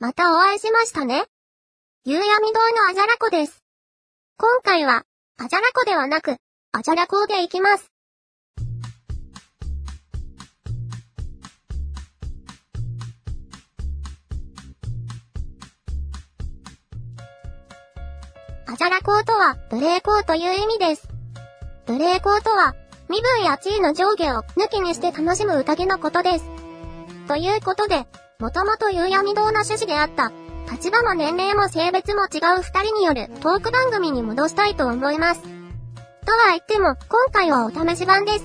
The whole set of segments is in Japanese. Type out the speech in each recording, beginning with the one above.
またお会いしましたね。夕闇堂のあじゃらこです。今回は、あじゃらこではなく、あじゃらこでいきます。あじゃらこうとは、無礼講という意味です。無礼講とは、身分や地位の上下を抜きにして楽しむ宴のことです。ということで、もともと夕闇堂の趣旨であった、立場も年齢も性別も違う二人によるトーク番組に戻したいと思います。とは言っても、今回はお試し版です。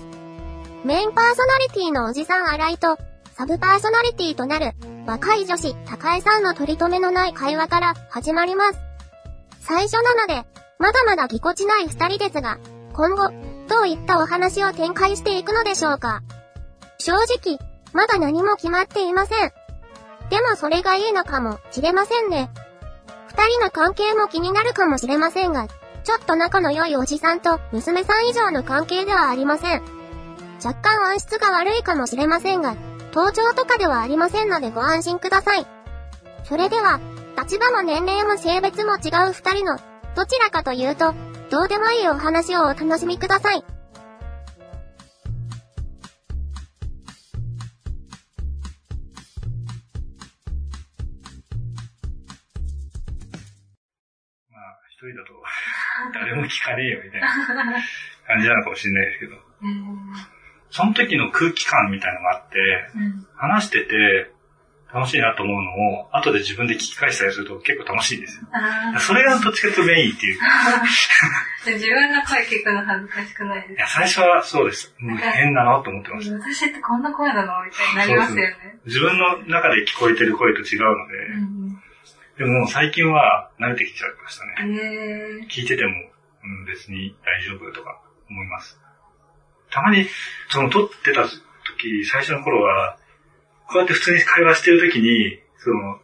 メインパーソナリティのおじさん新井と、サブパーソナリティとなる、若い女子、高江さんの取り留めのない会話から始まります。最初なので、まだまだぎこちない二人ですが、今後、どういったお話を展開していくのでしょうか。正直、まだ何も決まっていません。でもそれがいいのかもしれませんね。二人の関係も気になるかもしれませんが、ちょっと仲の良いおじさんと娘さん以上の関係ではありません。若干音質が悪いかもしれませんが、登場とかではありませんのでご安心ください。それでは、立場も年齢も性別も違う二人の、どちらかというと、どうでもいいお話をお楽しみください。一人だと誰も聞かねえよみたいな感じなのかもしれないですけど。その時の空気感みたいなのがあって、話してて、楽しいなと思うのを、後で自分で聞き返したりすると結構楽しいんですよ。それがどっちかとメインっていうか。自分の声聞くの恥ずかしくないですいや、最初はそうです。もう変だなと思ってました。私ってこんな声なのみたいになりますよね自分の中で聞こえてる声と違うので、うん、でも最近は慣れてきちゃいましたね。聞いてても、うん、別に大丈夫とか思います。たまに、その撮ってた時、最初の頃は、こうやって普通に会話してるときに、その、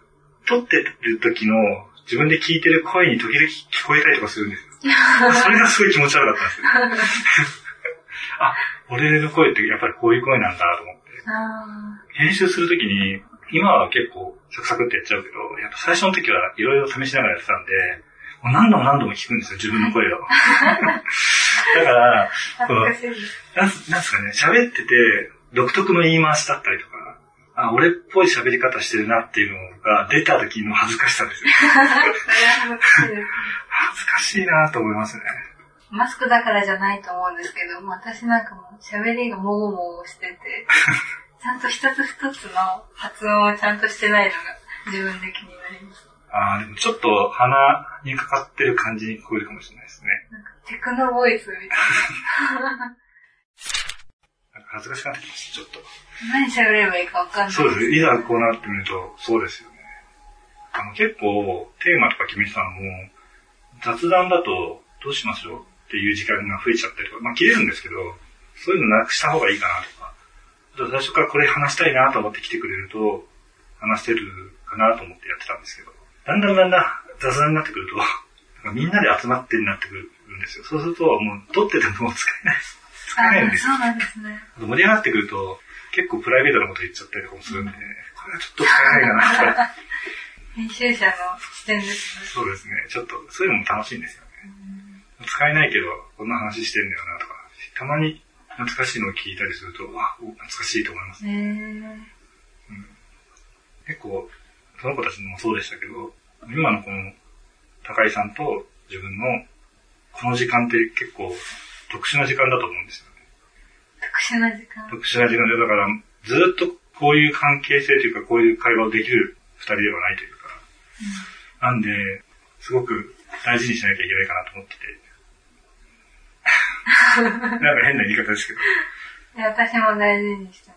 撮ってる時の自分で聞いてる声に時々聞こえたりとかするんですよ。それがすごい気持ち悪かったんですよ。あ、俺の声ってやっぱりこういう声なんだと思って。編集するときに、今は結構サクサクってやっちゃうけど、やっぱ最初の時はいろいろ試しながらやってたんで、もう何度も何度も聞くんですよ、自分の声を。だから、この、なんなんすかね、喋ってて、独特の言い回しだったりとか、あ、俺っぽい喋り方してるなっていうのが出た時の恥ずかしさですよ。恥ずかしいなと思いますね。マスクだからじゃないと思うんですけど、私なんかも喋りがもごもごしてて、ちゃんと一つ一つの発音をちゃんとしてないのが自分で気になります。ああ、でもちょっと鼻にかかってる感じに聞こえるかもしれないですね。なんかテクノボイスみたいな。恥ずかしくなってきました、ちょっと。何喋ればいいかわかんない。そうです。いざこうなってみると、そうですよね。あの、結構、テーマとか決めてたのも、雑談だと、どうしましょうっていう時間が増えちゃったりとか、まあ切れるんですけど、そういうのなくした方がいいかなとか、最初からこれ話したいなと思って来てくれると、話してるかなと思ってやってたんですけど、だんだんだんだん雑談になってくると、みんなで集まってになってくるんですよ。そうすると、もう撮ってても使えない。使えないんですよ。そうなんですね。盛り上がってくると、結構プライベートなこと言っちゃったりとかもするんで、ね、これはちょっと使えないかなと。編集者の視点ですね。そうですね。ちょっと、そういうのも楽しいんですよね。使えないけど、こんな話してんだよなとか、たまに懐かしいのを聞いたりすると、あ、懐かしいと思いますね。うん、結構、その子たちもそうでしたけど、今のこの、高井さんと自分の、この時間って結構特殊な時間だと思うんですよね。特殊な時間特殊な時間で、だから、ずっとこういう関係性というか、こういう会話をできる二人ではないというか、うん、なんで、すごく大事にしなきゃいけないかなと思ってて。なんか変な言い方ですけど。私も大事にしてま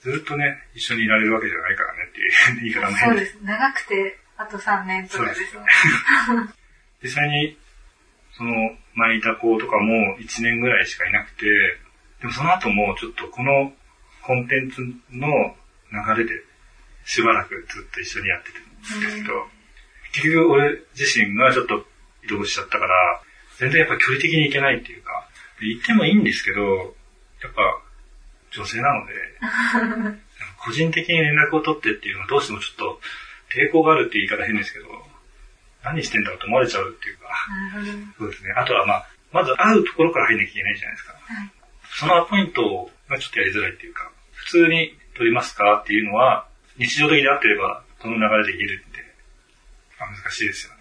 す。ずっとね、一緒にいられるわけじゃないからねっていう言い方も変そうです。長くて、あと3年とかですね。実際にその巻いた子とかも1年ぐらいしかいなくて、でもその後もちょっとこのコンテンツの流れでしばらくずっと一緒にやっててるんですけど、結局俺自身がちょっと移動しちゃったから、全然やっぱ距離的に行けないっていうか、行ってもいいんですけど、やっぱ女性なので、個人的に連絡を取ってっていうのはどうしてもちょっと抵抗があるって言い方変ですけど、何してんだろうと思われちゃうっていうか、そうですね。あとはまあ、まず会うところから入んなきゃいけないじゃないですか。はい、そのアポイントがちょっとやりづらいっていうか、普通に取りますかっていうのは、日常的であってれば、その流れで言えるんで、まあ、難しいですよね。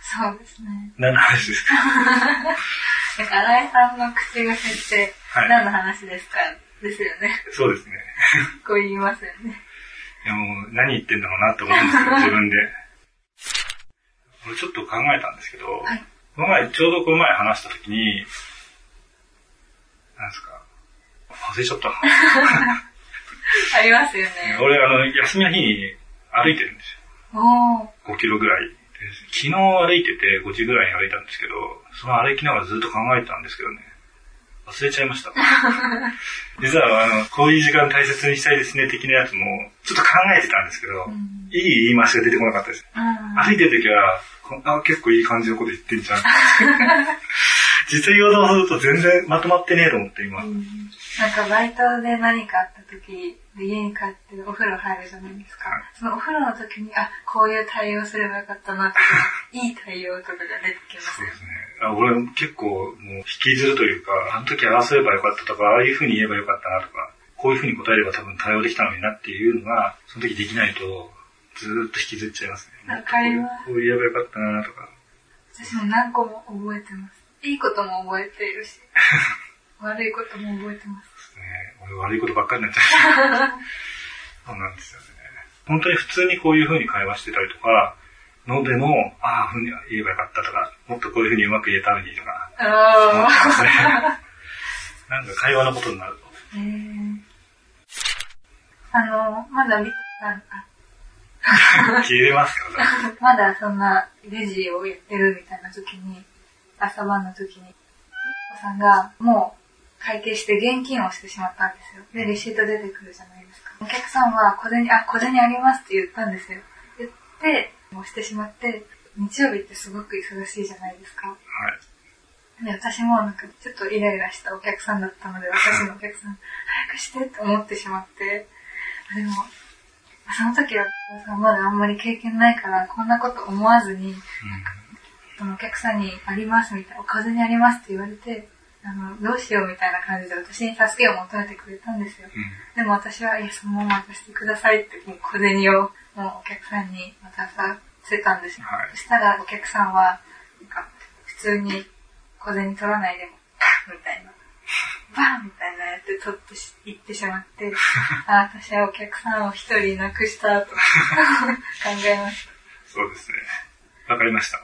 そうですね。何の話ですか？新井さんの口癖って、何の話ですか、はい、ですよね。そうですね。こう言いますよね。いやもう、何言ってんだろうなって思うんですよ、自分で。俺ちょっと考えたんですけど、はい、この前、ちょうどこの前話したときに、なんですか、忘れちゃった。ありますよね。俺、あの、休みの日に歩いてるんですよ。5キロぐらい。昨日歩いてて5時ぐらいに歩いたんですけど、その歩きながらずっと考えてたんですけどね。忘れちゃいました。実は、あの、こういう時間大切にしたいですね、的なやつも、ちょっと考えてたんですけど、うん、いい言い回しが出てこなかったです。歩いてる時は、あ結構いい感じのこと言ってんじゃん。実際言おうとすると全然まとまってねえと思って、今。うんなんかバイトで何かあった時、家に帰ってお風呂入るじゃないですか。はい、そのお風呂の時に、あ、こういう対応すればよかったなとか、いい対応とかが出てきます、そうですね。あ俺結構もう引きずるというか、あの時合わせればよかったとか、ああいう風に言えばよかったなとか、こういう風に答えれば多分対応できたのになっていうのが、その時できないと、ずっと引きずっちゃいますね。わかります。こう言えばよかったなとか。私も何個も覚えてます。いいことも覚えているし。悪いことも覚えてます。ね、俺悪いことばっかりになっちゃう。そうなんですよね。本当に普通にこういう風に会話してたりとか、のでも、ああ、ふうに言えばよかったとか、もっとこういう風にうまく言えたのにとか、ね。なんか会話のことになると。あの、まだ、あ、消えますか？まだそんなレジをやってるみたいな時に、朝晩の時に、おさんがもう会計して現金をしてしまったんですよ。で、レシート出てくるじゃないですか。お客さんは小銭、あ、小銭ありますって言ったんですよ。言って、もうしてしまって、日曜日ってすごく忙しいじゃないですか。はい。で、私もなんかちょっとイライラしたお客さんだったので、私のお客さん、早くしてって思ってしまって、でも、その時はまだあんまり経験ないから、こんなこと思わずに、なんか、そのお客さんにありますみたいな、お小銭ありますって言われて、あの、どうしようみたいな感じで私に助けを求めてくれたんですよ。うん、でも私は、いや、そのまま渡してくださいって、もう小銭をもうお客さんに渡させたんですよ。はい、そしたらお客さんは、なんか、普通に小銭取らないでも、みたいな。バンみたいなやって取って行ってしまって、あ、私はお客さんを一人亡くしたと 考えました。そうですね。わかりました。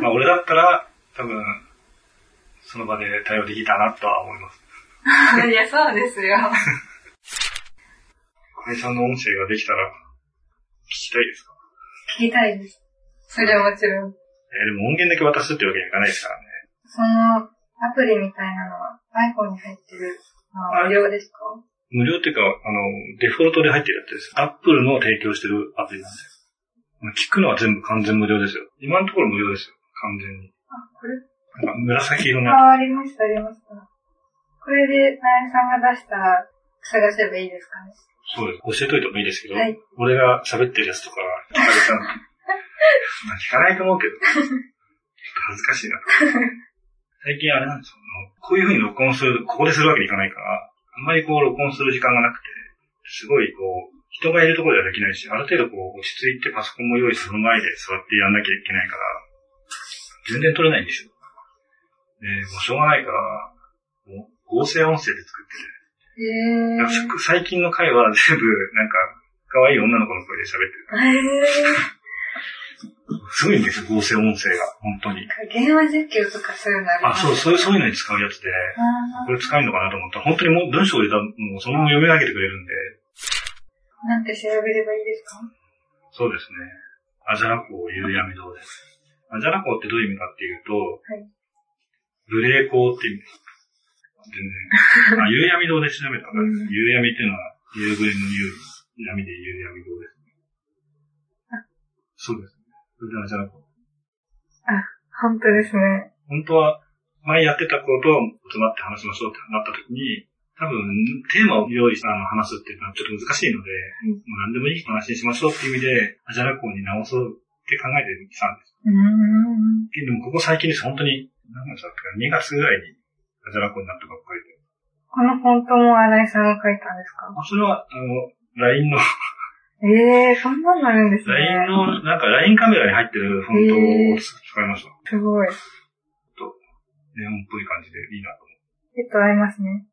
まあ俺だったら、多分、その場で対応できたなとは思います。いや、そうですよ。かみさんの音声ができたら、聞きたいですか？聞きたいです。それはもちろん。えでも音源だけ渡すってわけにはいかないですからね。その、アプリみたいなのは iPhone に入ってる無料ですか？無料っていうか、あの、デフォルトで入ってるやつです。Apple の提供してるアプリなんですよ。聞くのは全部完全無料ですよ。今のところ無料ですよ。完全に。あ、これ？紫色の。あ、ありました、ありました。これで、なやさんが出したら探せばいいですかね。そうです。教えといてもいいですけど、はい、俺が喋ってるやつとか、聞かれたら、聞かないと思うけど、ちょっと恥ずかしいな。最近あれなんですよ。こういう風に録音する、ここでするわけにいかないから、あんまりこう録音する時間がなくて、すごいこう、人がいるところではできないし、ある程度こう落ち着いてパソコンも用意する前で座ってやんなきゃいけないから、全然撮れないんですよ。で、もうしょうがないから、もう合成音声で作ってる。へー。最近の回は全部、なんか、可愛い女の子の声で喋ってる。へー。すごいんですよ、合成音声が、本当に。電話実況とかそういうのありあ、そう、そういう、そういうのに使うやつで、これ使えるのかなと思ったら、本当にもう文章を入れたもうそのまま読み上げてくれるんで。なんて調べればいいですか？そうですね。アジャラコ夕闇堂です。アジャラコってどういう意味かっていうと、はい、無霊光って意味です。全然。あ、夕闇堂で調べたら、うん、夕闇っていうのは、夕暮れの夕、闇で夕闇堂ですね。そうですね。それではじゃなくあ、本当ですね。本当は、前やってたことを集まって話しましょうってなった時に、多分、テーマを用意したの話すっていうのはちょっと難しいので、はい、もう何でもいい話にしましょうっていう意味で、アジャラ校に直そうって考えてきたんです。うんでもここ最近です、本当に、何月だったか、2月ぐらいにアジャラ校になったばっかりで。このフォントも新井さんが書いたんですか？あそれは、あの、LINE のええー、そんなのあるんですね。LINE の、なんか LINE カメラに入ってるフォントを使いました。すごい。と、ネオンっぽい感じでいいなと思う。えっと、合いますね。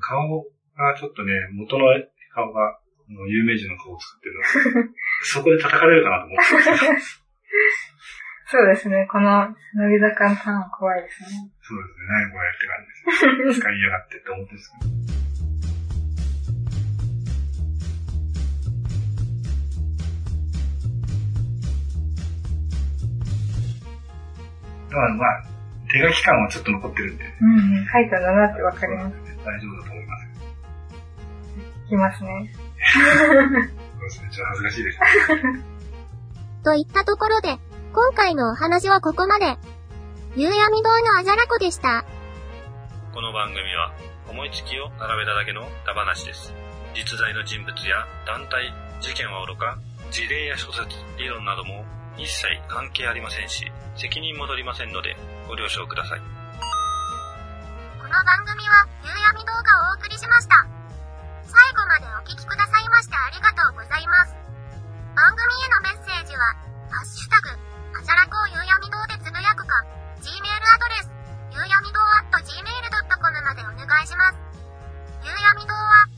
顔がちょっとね、元の顔が、有名人の顔を作ってるので、そこで叩かれるかなと思って そうですね。この、乃木坂のターン怖いですね。そうですね。何これって感じです。使いやがってって思ってるんですけど。だからまあ、手書き感はちょっと残ってるんで。うん、書いたんだなってわかります。大丈夫だと思います。いきますね。そうですね、ちょっと恥ずかしいです。といったところで、今回のお話はここまで。夕闇堂のあじゃらこでした。この番組は、思いつきを並べただけのダしです。実在の人物や団体、事件はおろか、事例や諸説、理論なども一切関係ありませんし、責任も取りませんので、ご了承ください。この番組は、夕闇動画をお送りしました。最後までお聴きくださいましてありがとうございます。番組へのメッセージは、ハッシュタグ、あちゃらこうゆうやみ堂でつぶやくか、Gmail アドレス、ゆうやみ堂 gmail.com までお願いします。ゆうやみ堂は、